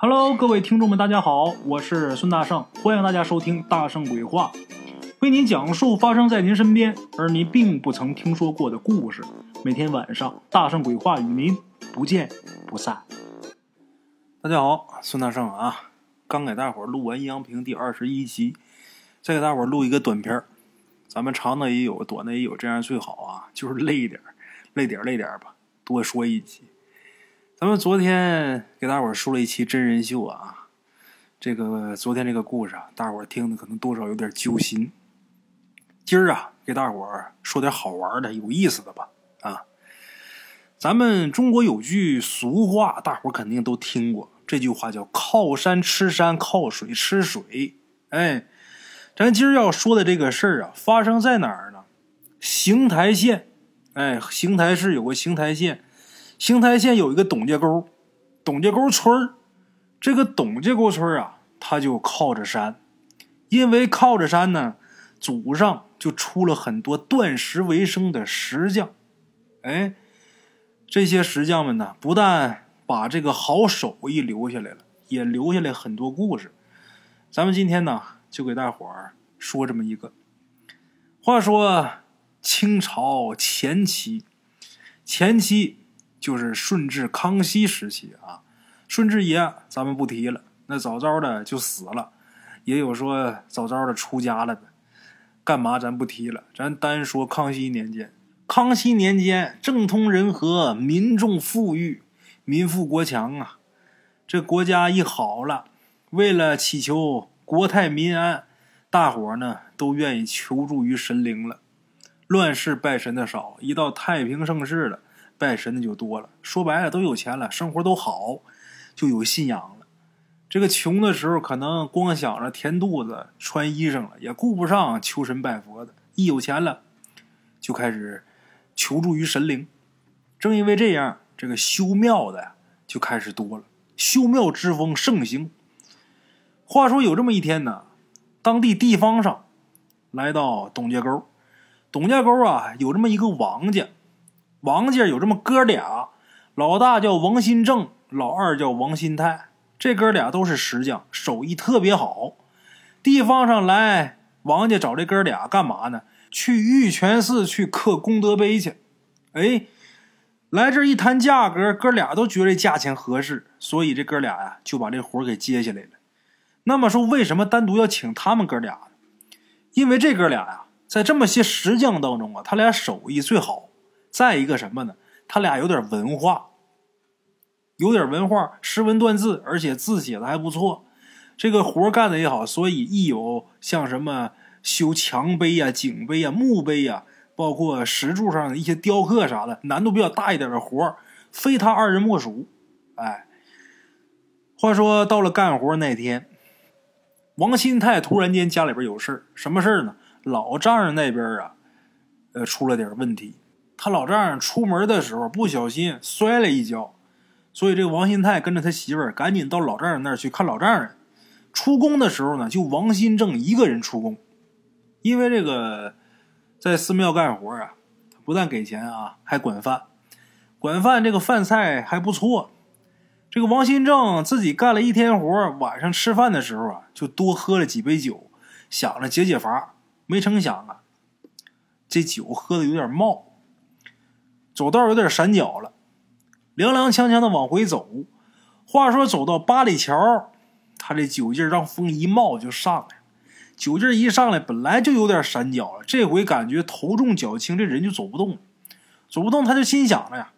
Hello，各位听众们，大家好，我是孙大圣，欢迎大家收听《大圣鬼话》，为您讲述发生在您身边而您并不曾听说过的故事。每天晚上，《大圣鬼话》与您不见不散。大家好，孙大圣啊，刚给大伙儿录完《阴阳平》第二十一集，再给大伙儿录一个短片儿。咱们长的也有，短的也有，这样最好啊，就是累一点儿，累点儿累点儿吧，多说一集。咱们昨天给大伙儿说了一期真人秀啊，这个昨天这个故事啊，大伙儿听的可能多少有点揪心。今儿啊，给大伙儿说点好玩的、有意思的吧啊。咱们中国有句俗话，大伙儿肯定都听过，这句话叫“靠山吃山，靠水吃水”。哎，咱今儿要说的这个事儿啊，发生在哪儿呢？邢台县，哎，邢台市有个邢台县。邢台县有一个董家沟，董家沟村，这个董家沟村啊，它就靠着山，因为靠着山呢，祖上就出了很多断石为生的石匠。哎，这些石匠们呢，不但把这个好手艺留下来了，也留下来很多故事。咱们今天呢，就给大伙儿说这么一个。话说清朝前期，前期。就是顺治、康熙时期啊，顺治爷咱们不提了，那早早的就死了，也有说早早的出家了的，干嘛咱不提了，咱单说康熙年间。康熙年间政通人和，民众富裕，民富国强啊。这国家一好了，为了祈求国泰民安，大伙呢都愿意求助于神灵了。乱世拜神的少，一到太平盛世了。拜神的就多了，说白了都有钱了，生活都好，就有信仰了。这个穷的时候，可能光想着填肚子、穿衣裳了，也顾不上求神拜佛的。一有钱了，就开始求助于神灵。正因为这样，这个修庙的就开始多了，修庙之风盛行。话说有这么一天呢，当地地方上来到董家沟，董家沟啊有这么一个王家。王家有这么哥俩，老大叫王新正，老二叫王新泰。这哥俩都是石匠，手艺特别好。地方上来王家找这哥俩干嘛呢？去玉泉寺去刻功德碑去。哎，来这一谈价格，哥俩都觉得价钱合适，所以这哥俩呀就把这活给接下来了。那么说，为什么单独要请他们哥俩呢？因为这哥俩呀，在这么些石匠当中啊，他俩手艺最好。再一个什么呢？他俩有点文化，有点文化，识文断字，而且字写的还不错。这个活干的也好，所以一有像什么修墙碑呀、井碑呀、墓碑呀，包括石柱上的一些雕刻啥的，难度比较大一点的活非他二人莫属。哎，话说到了干活那天，王新泰突然间家里边有事什么事呢？老丈人那边啊，呃，出了点问题。他老丈人出门的时候不小心摔了一跤，所以这个王新泰跟着他媳妇儿赶紧到老丈人那儿去看老丈人。出工的时候呢，就王新正一个人出工，因为这个在寺庙干活啊，不但给钱啊，还管饭，管饭这个饭菜还不错。这个王新正自己干了一天活，晚上吃饭的时候啊，就多喝了几杯酒，想着解解乏，没成想啊，这酒喝的有点冒。走道有点闪脚了，踉踉跄跄的往回走。话说走到八里桥，他这酒劲让风一冒就上来了。酒劲一上来，本来就有点闪脚了，这回感觉头重脚轻，这人就走不动了。走不动，他就心想了呀，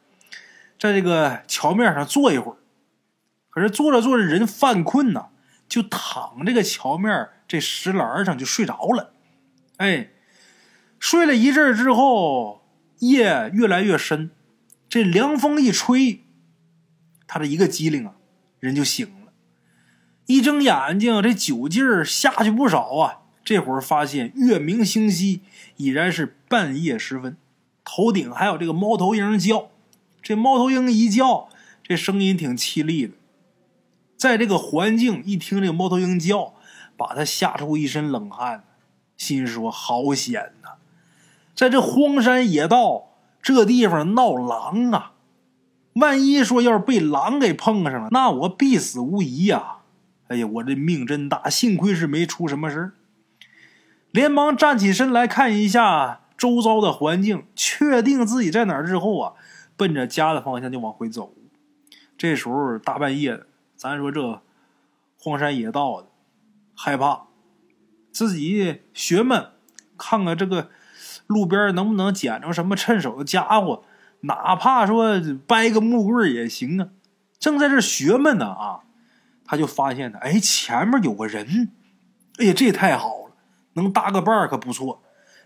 在这个桥面上坐一会儿。可是坐着坐着，人犯困呐，就躺这个桥面这石栏上就睡着了。哎，睡了一阵之后。夜越来越深，这凉风一吹，他这一个机灵啊，人就醒了。一睁眼睛，这酒劲儿下去不少啊。这会儿发现月明星稀，已然是半夜时分，头顶还有这个猫头鹰叫。这猫头鹰一叫，这声音挺凄厉的。在这个环境一听这个猫头鹰叫，把他吓出一身冷汗，心说好险！在这荒山野道，这地方闹狼啊！万一说要是被狼给碰上了，那我必死无疑呀！哎呀，我这命真大，幸亏是没出什么事连忙站起身来看一下周遭的环境，确定自己在哪儿之后啊，奔着家的方向就往回走。这时候大半夜的，咱说这荒山野道的，害怕，自己学们，看看这个路边能不能捡着什么趁手的家伙。哪怕说掰个木棍也行啊！正在这学闷呢啊，他就发现了，哎，前面有个人，哎呀，这也太好了，能搭个伴可不错。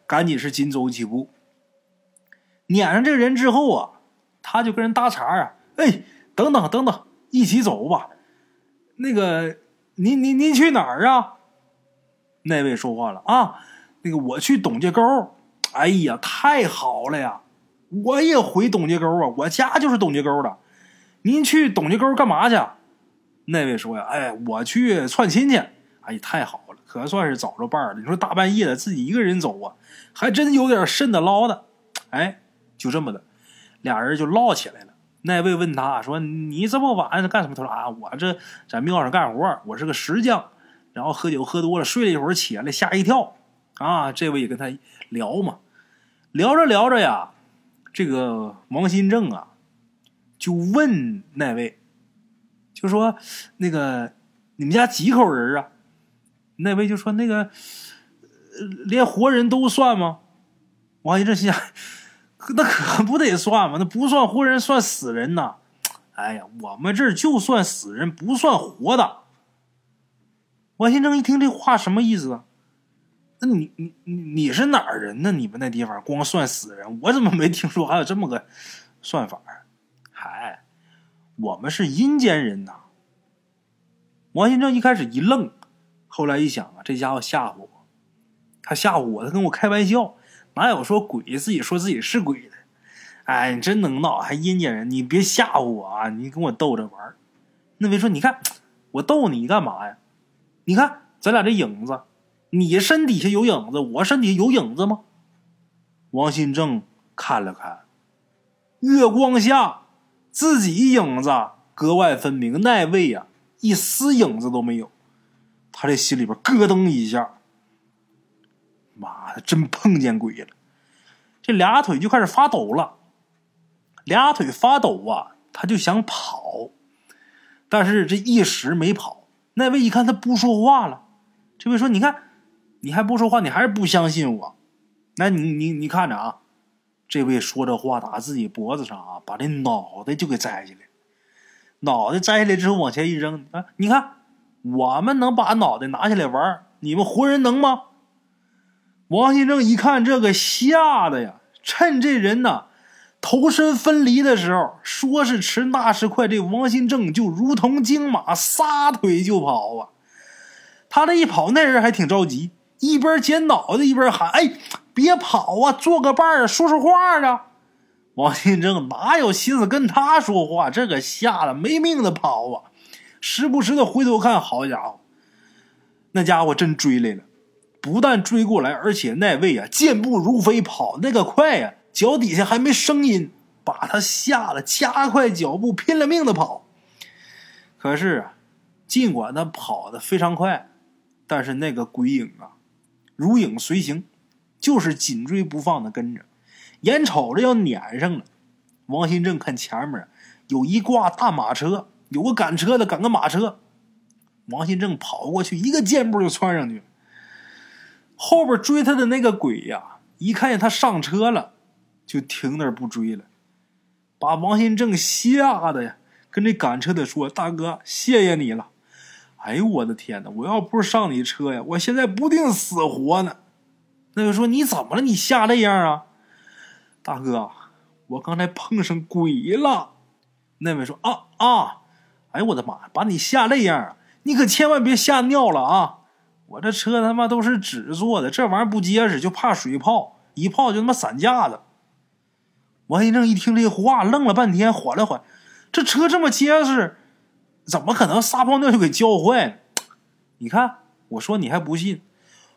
赶紧是紧走几步，撵上这人之后啊，他就跟人搭茬啊，哎，等等等等，一起走吧。那个，您您您去哪儿啊？那位说话了啊，那个我去董家沟。哎呀，太好了呀！我也回董家沟啊，我家就是董家沟的。您去董家沟干嘛去？那位说呀，哎，我去串亲戚。哎，太好了，可算是找着伴儿了。你说大半夜的自己一个人走啊，还真有点瘆得捞的。哎，就这么的，俩人就唠起来了。那位问他说：“你这么晚干什么？”他说：“啊，我这在庙上干活，我是个石匠。然后喝酒喝多了，睡了一会儿起来，吓一跳。啊，这位也跟他聊嘛，聊着聊着呀。”这个王新正啊，就问那位，就说：“那个你们家几口人啊？”那位就说：“那个连活人都算吗？”王新正心想：“ 那可不得算吗？那不算活人，算死人呐！哎呀，我们这儿就算死人，不算活的。”王新正一听这话，什么意思啊？那你你你你是哪儿人呢？你们那地方光算死人，我怎么没听说还有这么个算法？嗨，我们是阴间人呐！王新正一开始一愣，后来一想啊，这家伙吓唬我，他吓唬我，他跟我开玩笑，哪有说鬼自己说自己是鬼的？哎，你真能闹，还阴间人，你别吓唬我啊！你跟我逗着玩那位说，你看我逗你干嘛呀？你看咱俩这影子。你身底下有影子，我身底下有影子吗？王新正看了看，月光下自己影子格外分明。那位呀，一丝影子都没有。他这心里边咯噔一下，妈的，真碰见鬼了！这俩腿就开始发抖了，俩腿发抖啊，他就想跑，但是这一时没跑。那位一看他不说话了，这位说：“你看。”你还不说话，你还是不相信我？那你你你看着啊！这位说这话打自己脖子上啊，把这脑袋就给摘下来。脑袋摘下来之后往前一扔啊！你看，我们能把脑袋拿下来玩，你们活人能吗？王新正一看这个，吓得呀！趁这人呢头身分离的时候，说是迟那时快，这王新正就如同惊马，撒腿就跑啊！他这一跑，那人还挺着急。一边捡脑袋一边喊：“哎，别跑啊，做个伴儿，说说话啊！”王新正哪有心思跟他说话？这可吓得没命的跑啊，时不时的回头看。好家伙，那家伙真追来了，不但追过来，而且那位啊，健步如飞，跑那个快呀，脚底下还没声音，把他吓得加快脚步，拼了命的跑。可是啊，尽管他跑的非常快，但是那个鬼影啊。如影随形，就是紧追不放的跟着，眼瞅着要撵上了。王新正看前面有一挂大马车，有个赶车的赶个马车。王新正跑过去，一个箭步就窜上去。后边追他的那个鬼呀，一看见他上车了，就停那儿不追了，把王新正吓得呀，跟这赶车的说：“大哥，谢谢你了。”哎呦我的天哪！我要不是上你车呀，我现在不定死活呢。那位说你怎么了？你吓这样啊？大哥，我刚才碰上鬼了。那位说啊啊！哎呦我的妈呀！把你吓这样，你可千万别吓尿了啊！我这车他妈都是纸做的，这玩意儿不结实，就怕水泡，一泡就他妈散架子。王一正一听这话，愣了半天，缓了缓，这车这么结实。怎么可能撒泡尿就给浇坏了？你看，我说你还不信。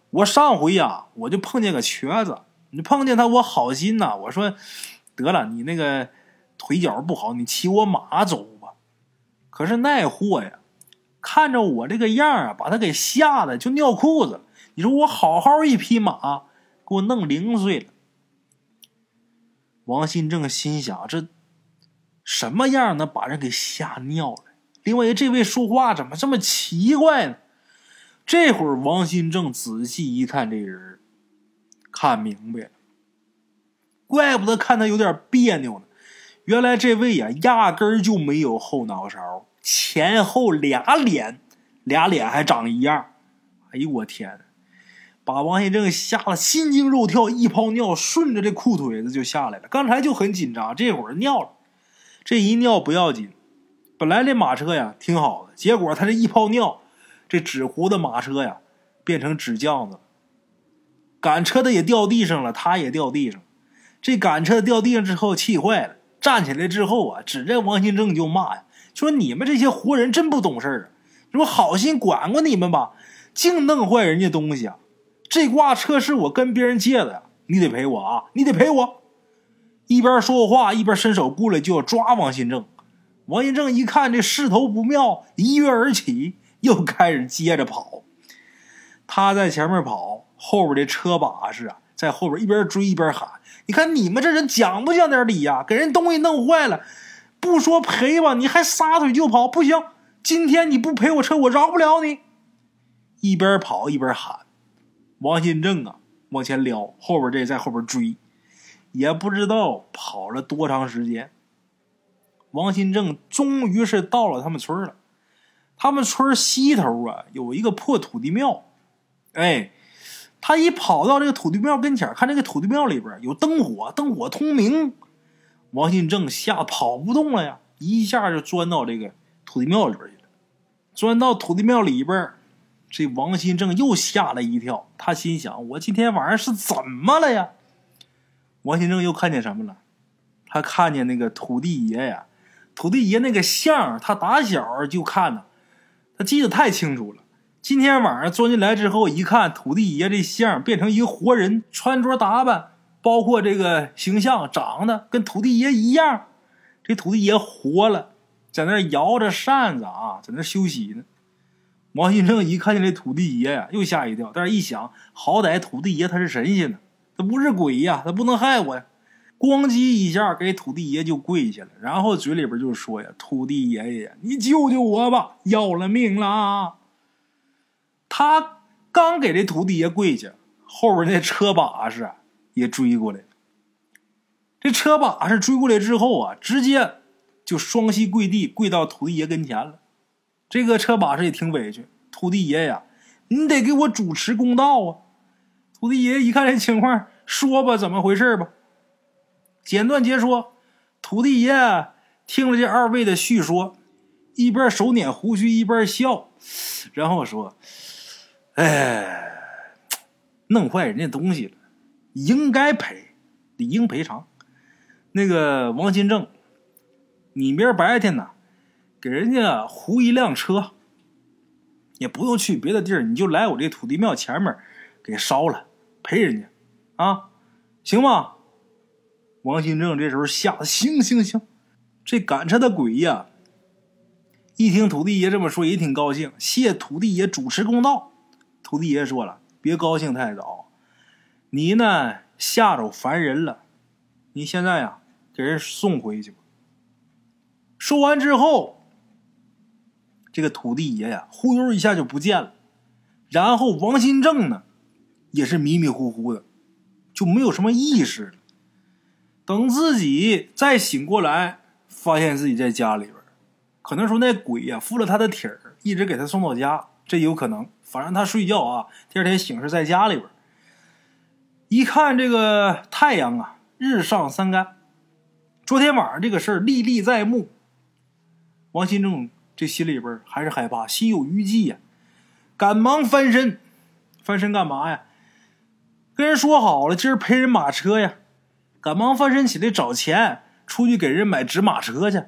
我上回呀，我就碰见个瘸子，你碰见他，我好心呐。我说得了，你那个腿脚不好，你骑我马走吧。可是那货呀，看着我这个样啊，把他给吓得就尿裤子。你说我好好一匹马，给我弄零碎了。王新正心想：这什么样能把人给吓尿了？另外，这位说话怎么这么奇怪呢？这会儿，王新正仔细一看，这人看明白了，怪不得看他有点别扭呢。原来这位呀，压根儿就没有后脑勺，前后俩脸，俩脸还长一样。哎呦我天！把王新正吓得心惊肉跳，一泡尿顺着这裤腿子就下来了。刚才就很紧张，这会儿尿了，这一尿不要紧，本来这马车呀挺好的，结果他这一泡尿，这纸糊的马车呀变成纸浆子，赶车的也掉地上了，他也掉地上。这赶车掉地上之后气坏了，站起来之后啊，指着王新正就骂呀，说你们这些活人真不懂事啊！说好心管管你们吧，净弄坏人家东西啊！这挂车是我跟别人借的呀，你得赔我啊！你得赔我！一边说话一边伸手过来就要抓王新正。王新正一看这势头不妙，一跃而起，又开始接着跑。他在前面跑，后边的车把式啊，在后边一边追一边喊：“你看你们这人讲不讲点理呀？给人东西弄坏了，不说赔吧，你还撒腿就跑，不行！今天你不赔我车，我饶不了你！”一边跑一边喊。王新正啊，往前撩，后边这在后边追，也不知道跑了多长时间。王新正终于是到了他们村了。他们村西头啊有一个破土地庙，哎，他一跑到这个土地庙跟前，看这个土地庙里边有灯火，灯火通明。王新正吓跑不动了呀，一下就钻到这个土地庙里边去了。钻到土地庙里边。这王新正又吓了一跳，他心想：“我今天晚上是怎么了呀？”王新正又看见什么了？他看见那个土地爷呀，土地爷那个像，他打小就看呢，他记得太清楚了。今天晚上钻进来之后，一看土地爷这像变成一个活人，穿着打扮，包括这个形象，长得跟土地爷一样。这土地爷活了，在那摇着扇子啊，在那休息呢。王新正一看见这土地爷呀，又吓一跳。但是一想，好歹土地爷他是神仙呢，他不是鬼呀，他不能害我呀！咣叽一下给土地爷就跪下了，然后嘴里边就说呀：“土地爷爷，你救救我吧，要了命了！”他刚给这土地爷跪下，后边那车把式也追过来。这车把式追过来之后啊，直接就双膝跪地，跪到土地爷跟前了。这个车把式也挺委屈，土地爷呀，你得给我主持公道啊！土地爷一看这情况，说吧，怎么回事吧？简短截说，土地爷听了这二位的叙说，一边手捻胡须一边笑，然后说：“哎，弄坏人家东西了，应该赔，理应赔偿。那个王金正，你明儿白天呢？”给人家糊一辆车，也不用去别的地儿，你就来我这土地庙前面给烧了，赔人家，啊，行吗？王新正这时候吓得行行行，这赶车的鬼呀，一听土地爷这么说也挺高兴，谢土地爷主持公道。土地爷说了，别高兴太早，你呢吓着烦人了，你现在呀给人送回去吧。说完之后。这个土地爷呀，忽悠一下就不见了，然后王新正呢，也是迷迷糊糊的，就没有什么意识了。等自己再醒过来，发现自己在家里边，可能说那鬼呀附了他的体儿，一直给他送到家，这有可能。反正他睡觉啊，第二天醒是在家里边，一看这个太阳啊，日上三竿，昨天晚上这个事儿历历在目。王新正。这心里边还是害怕，心有余悸呀，赶忙翻身，翻身干嘛呀？跟人说好了，今儿陪人马车呀，赶忙翻身起来找钱，出去给人买纸马车去。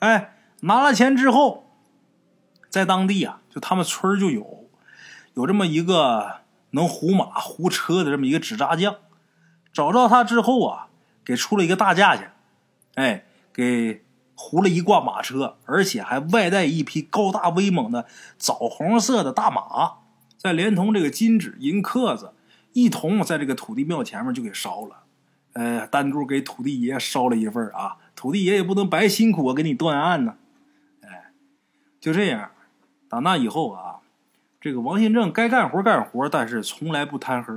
哎，拿了钱之后，在当地啊，就他们村就有，有这么一个能糊马糊车的这么一个纸扎匠，找着他之后啊，给出了一个大价钱，哎，给糊了一挂马车，而且还外带一匹高大威猛的枣红色的大马，再连同这个金纸银刻子，一同在这个土地庙前面就给烧了。呃，单独给土地爷烧了一份啊，土地爷也不能白辛苦啊，给你断案呢。哎，就这样，打那以后啊，这个王新正该干活干活，但是从来不贪黑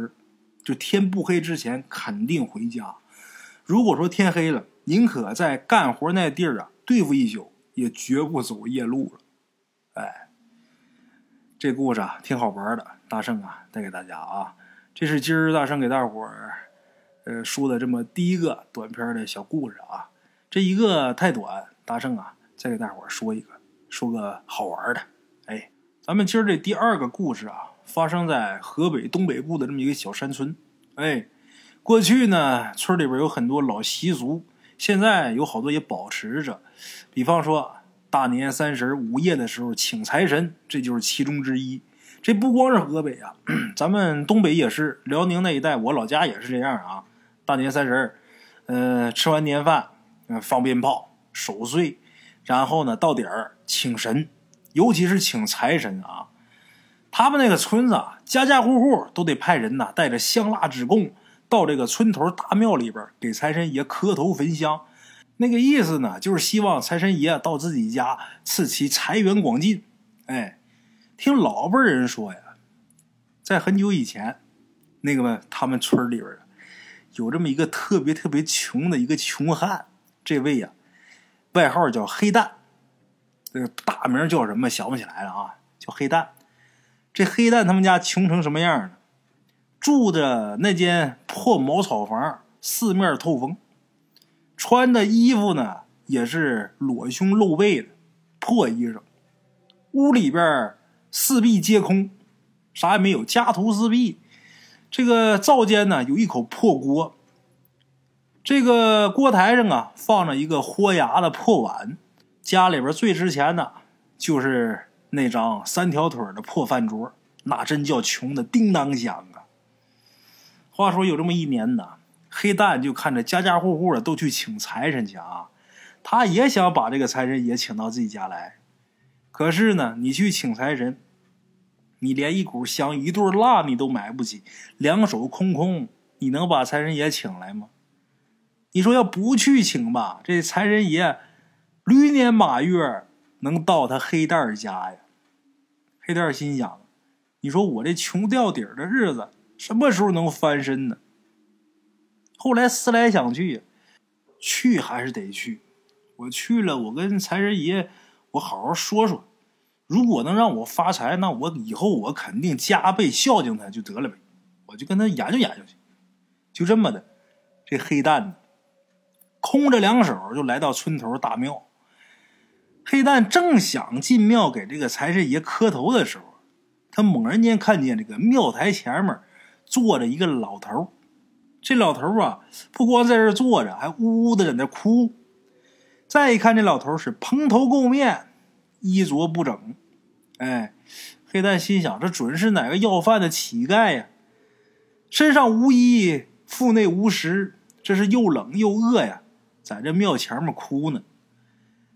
就天不黑之前肯定回家。如果说天黑了，宁可在干活那地儿啊对付一宿，也绝不走夜路了。哎，这故事啊挺好玩的，大圣啊带给大家啊，这是今儿大圣给大伙儿呃说的这么第一个短篇的小故事啊。这一个太短，大圣啊再给大伙说一个，说个好玩的。哎，咱们今儿这第二个故事啊，发生在河北东北部的这么一个小山村。哎。过去呢，村里边有很多老习俗，现在有好多也保持着。比方说，大年三十午夜的时候请财神，这就是其中之一。这不光是河北啊，咱们东北也是，辽宁那一带，我老家也是这样啊。大年三十，呃，吃完年饭，嗯，放鞭炮，守岁，然后呢，到点儿请神，尤其是请财神啊。他们那个村子啊，家家户户都得派人呐，带着香蜡纸供。到这个村头大庙里边给财神爷磕头焚香，那个意思呢，就是希望财神爷到自己家赐其财源广进。哎，听老辈人说呀，在很久以前，那个他们村里边有这么一个特别特别穷的一个穷汉，这位呀，外号叫黑蛋，这个大名叫什么想不起来了啊，叫黑蛋。这黑蛋他们家穷成什么样呢？住着那间破茅草房，四面透风，穿的衣服呢也是裸胸露背的破衣裳。屋里边四壁皆空，啥也没有，家徒四壁。这个灶间呢有一口破锅，这个锅台上啊放着一个豁牙的破碗。家里边最值钱的就是那张三条腿的破饭桌，那真叫穷的叮当响啊！话说有这么一年呢，黑蛋就看着家家户户的都去请财神去啊，他也想把这个财神爷请到自己家来。可是呢，你去请财神，你连一股香、一对蜡你都买不起，两手空空，你能把财神爷请来吗？你说要不去请吧，这财神爷驴年马月能到他黑蛋家呀？黑蛋心想：你说我这穷掉底儿的日子。什么时候能翻身呢？后来思来想去，去还是得去。我去了，我跟财神爷我好好说说。如果能让我发财，那我以后我肯定加倍孝敬他就得了呗。我就跟他研究研究去。就这么的，这黑蛋呢，空着两手就来到村头大庙。黑蛋正想进庙给这个财神爷磕头的时候，他猛然间看见这个庙台前面。坐着一个老头这老头啊，不光在这坐着，还呜呜的在那哭。再一看，这老头是蓬头垢面，衣着不整。哎，黑蛋心想：这准是哪个要饭的乞丐呀？身上无衣，腹内无食，这是又冷又饿呀，在这庙前面哭呢。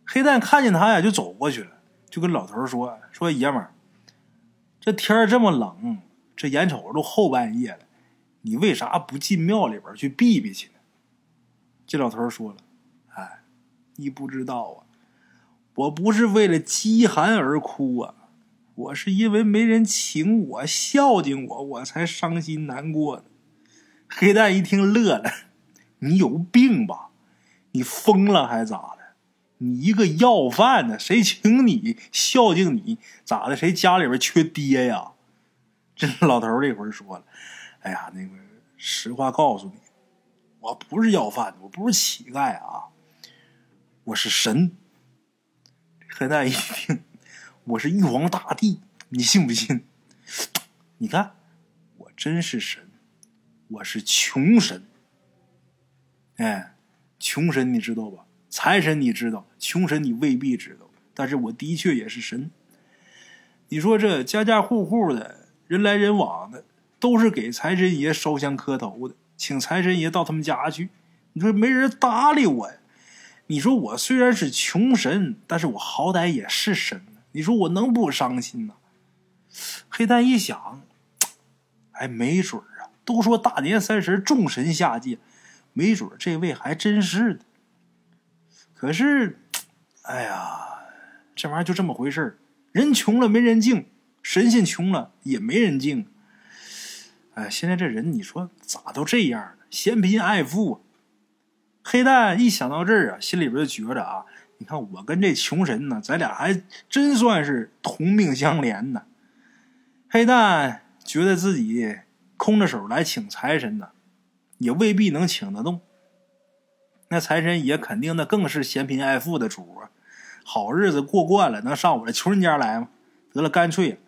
黑蛋看见他呀，就走过去了，就跟老头说：“说爷们儿，这天这么冷。”这眼瞅着都后半夜了，你为啥不进庙里边去避避去呢？这老头说了：“哎，你不知道啊，我不是为了饥寒而哭啊，我是因为没人请我孝敬我，我才伤心难过呢。”黑蛋一听乐了：“你有病吧？你疯了还咋的？你一个要饭的，谁请你孝敬你咋的？谁家里边缺爹呀？”这老头这会儿说了：“哎呀，那个实话告诉你，我不是要饭的，我不是乞丐啊，我是神。”黑蛋一听：“我是玉皇大帝，你信不信？”你看，我真是神，我是穷神。哎，穷神你知道吧？财神你知道，穷神你未必知道，但是我的确也是神。你说这家家户户的。人来人往的，都是给财神爷烧香磕头的，请财神爷到他们家去。你说没人搭理我呀？你说我虽然是穷神，但是我好歹也是神你说我能不伤心吗？黑蛋一想，哎，没准啊，都说大年三十众神下界，没准这位还真是的。可是，哎呀，这玩意儿就这么回事人穷了没人敬，神仙穷了也没人敬。哎，现在这人你说咋都这样了？嫌贫爱富。黑蛋一想到这儿啊，心里边就觉着啊，你看我跟这穷神呢，咱俩还真算是同命相怜呢。黑蛋觉得自己空着手来请财神呢，也未必能请得动。那财神爷肯定那更是嫌贫爱富的主啊，好日子过惯了，能上我这穷人家来吗？得了，干脆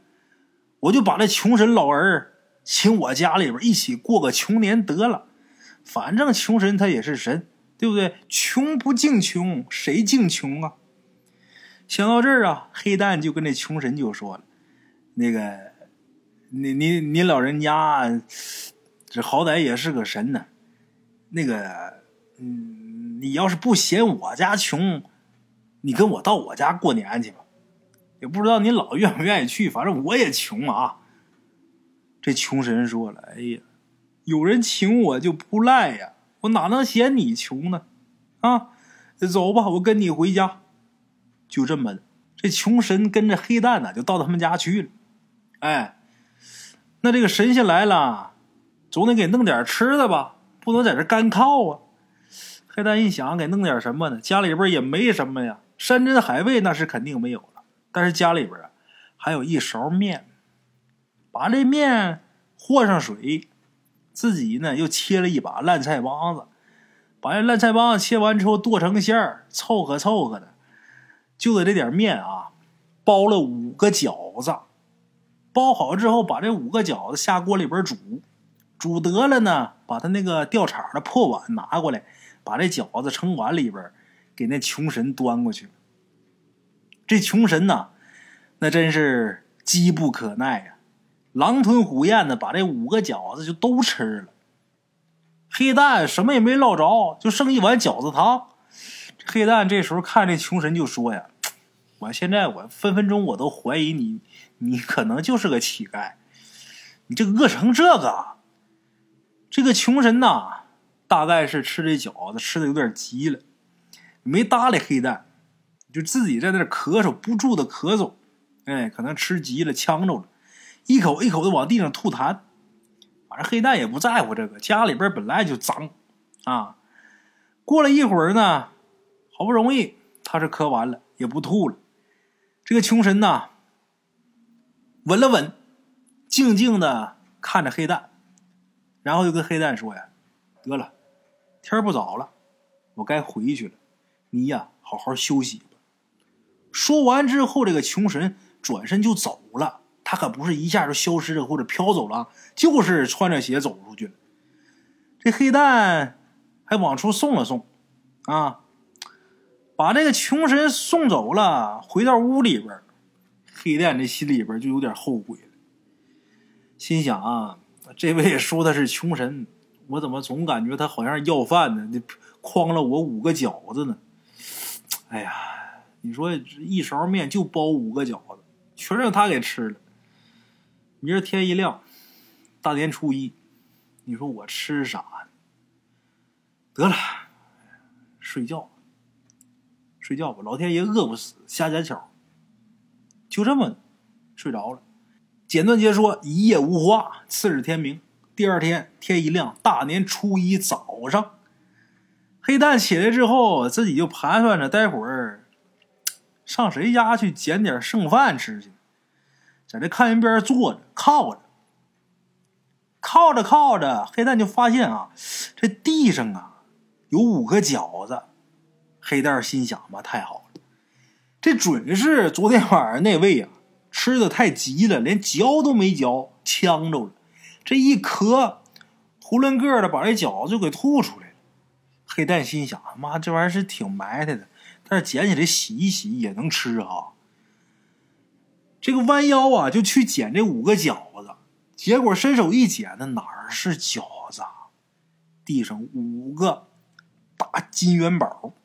我就把这穷神老儿请我家里边一起过个穷年得了。反正穷神他也是神。对不对？穷不敬穷，谁敬穷啊？想到这儿啊，黑蛋就跟那穷神就说了：“那个，你你你老人家，这好歹也是个神呢。那个，嗯，你要是不嫌我家穷，你跟我到我家过年去吧。也不知道你老愿不愿意去，反正我也穷啊。”这穷神说了：“哎呀，有人请我就不赖呀。”我哪能嫌你穷呢？啊，走吧，我跟你回家。就这么的，这穷神跟着黑蛋呢，就到他们家去了。哎，那这个神仙来了，总得给弄点吃的吧，不能在这干靠啊。黑蛋一想，给弄点什么呢？家里边也没什么呀，山珍海味那是肯定没有了，但是家里边啊，还有一勺面，把这面和上水。自己呢，又切了一把烂菜帮子，把这烂菜帮子切完之后剁成馅儿，凑合凑合的，就在这点面啊，包了五个饺子。包好之后，把这五个饺子下锅里边煮，煮得了呢，把他那个吊铲的破碗拿过来，把这饺子盛碗里边，给那穷神端过去。这穷神呐，那真是机不可耐呀。狼吞虎咽的把这五个饺子就都吃了，黑蛋什么也没捞着，就剩一碗饺子汤。黑蛋这时候看这穷神就说呀：“我现在我分分钟我都怀疑你，你可能就是个乞丐，你这饿成这个。”这个穷神呐，大概是吃这饺子吃的有点急了，没搭理黑蛋，就自己在那咳嗽不住的咳嗽，哎，可能吃急了呛着了。一口一口的往地上吐痰，反正黑蛋也不在乎这个，家里边本来就脏，啊，过了一会儿呢，好不容易他是咳完了，也不吐了。这个穷神呐，稳了稳，静静的看着黑蛋，然后就跟黑蛋说呀：“得了，天不早了，我该回去了，你呀，好好休息。”说完之后，这个穷神转身就走了。他可不是一下就消失了或者飘走了，就是穿着鞋走出去。这黑蛋还往出送了送，啊，把这个穷神送走了。回到屋里边，黑蛋这心里边就有点后悔了，心想啊，这位说的是穷神，我怎么总感觉他好像要饭呢？诓了我五个饺子呢？哎呀，你说一勺面就包五个饺子，全让他给吃了。明儿天一亮，大年初一，你说我吃啥？得了，睡觉，睡觉吧。老天爷饿不死，瞎捡巧。就这么睡着了。简短截说，一夜无话。次日天明，第二天天一亮，大年初一早上，黑蛋起来之后，自己就盘算着，待会儿上谁家去捡点剩饭吃去。在这炕沿边坐着，靠着，靠着靠着，黑蛋就发现啊，这地上啊有五个饺子。黑蛋心想吧，太好了，这准是昨天晚上那位啊吃的太急了，连嚼都没嚼，呛着了。这一咳，囫囵个的把这饺子就给吐出来了。黑蛋心想，妈，这玩意儿是挺埋汰的，但是捡起来洗一洗也能吃啊。这个弯腰啊，就去捡这五个饺子，结果伸手一捡，那哪儿是饺子？地上五个大金元宝，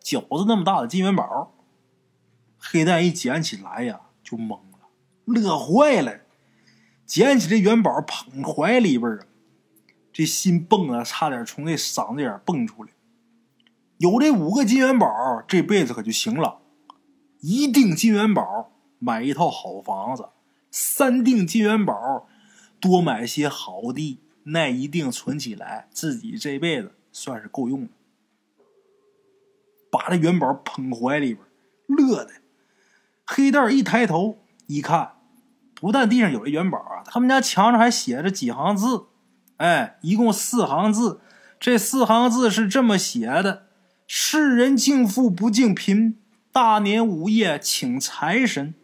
饺子那么大的金元宝。黑蛋一捡起来呀，就懵了，乐坏了，捡起这元宝捧怀里边啊，这心蹦啊，差点从这嗓子眼蹦出来。有这五个金元宝，这辈子可就行了。一锭金元宝买一套好房子，三锭金元宝多买些好地，那一定存起来，自己这辈子算是够用了。把这元宝捧怀里边，乐的。黑蛋一抬头一看，不但地上有一元宝啊，他们家墙上还写着几行字，哎，一共四行字。这四行字是这么写的：“世人敬富不敬贫，大年午夜请财神，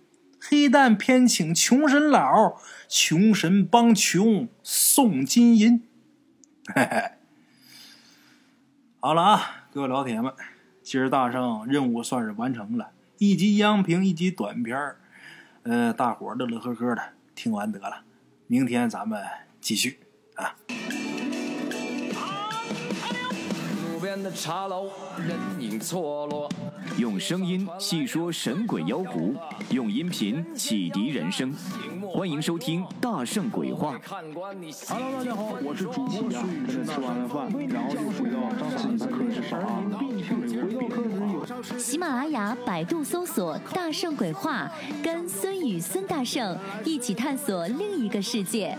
黑蛋偏请穷神佬，穷神帮穷送金银。”嘿嘿，好了啊，各位老铁们，今儿大圣任务算是完成了。一集央评，一集短片儿，呃，大伙儿乐乐呵呵的听完得了。明天咱们继续啊。边的茶楼，人影错落。用声音细说神鬼妖狐，用音频启迪人生。欢迎收听《大圣鬼话》。Hello，大家好，我是主播孙宇，吃完了饭，然后就回到自己的课室上啊。喜马拉雅、百度搜索“大圣鬼话”，跟孙宇、孙大圣一起探索另一个世界。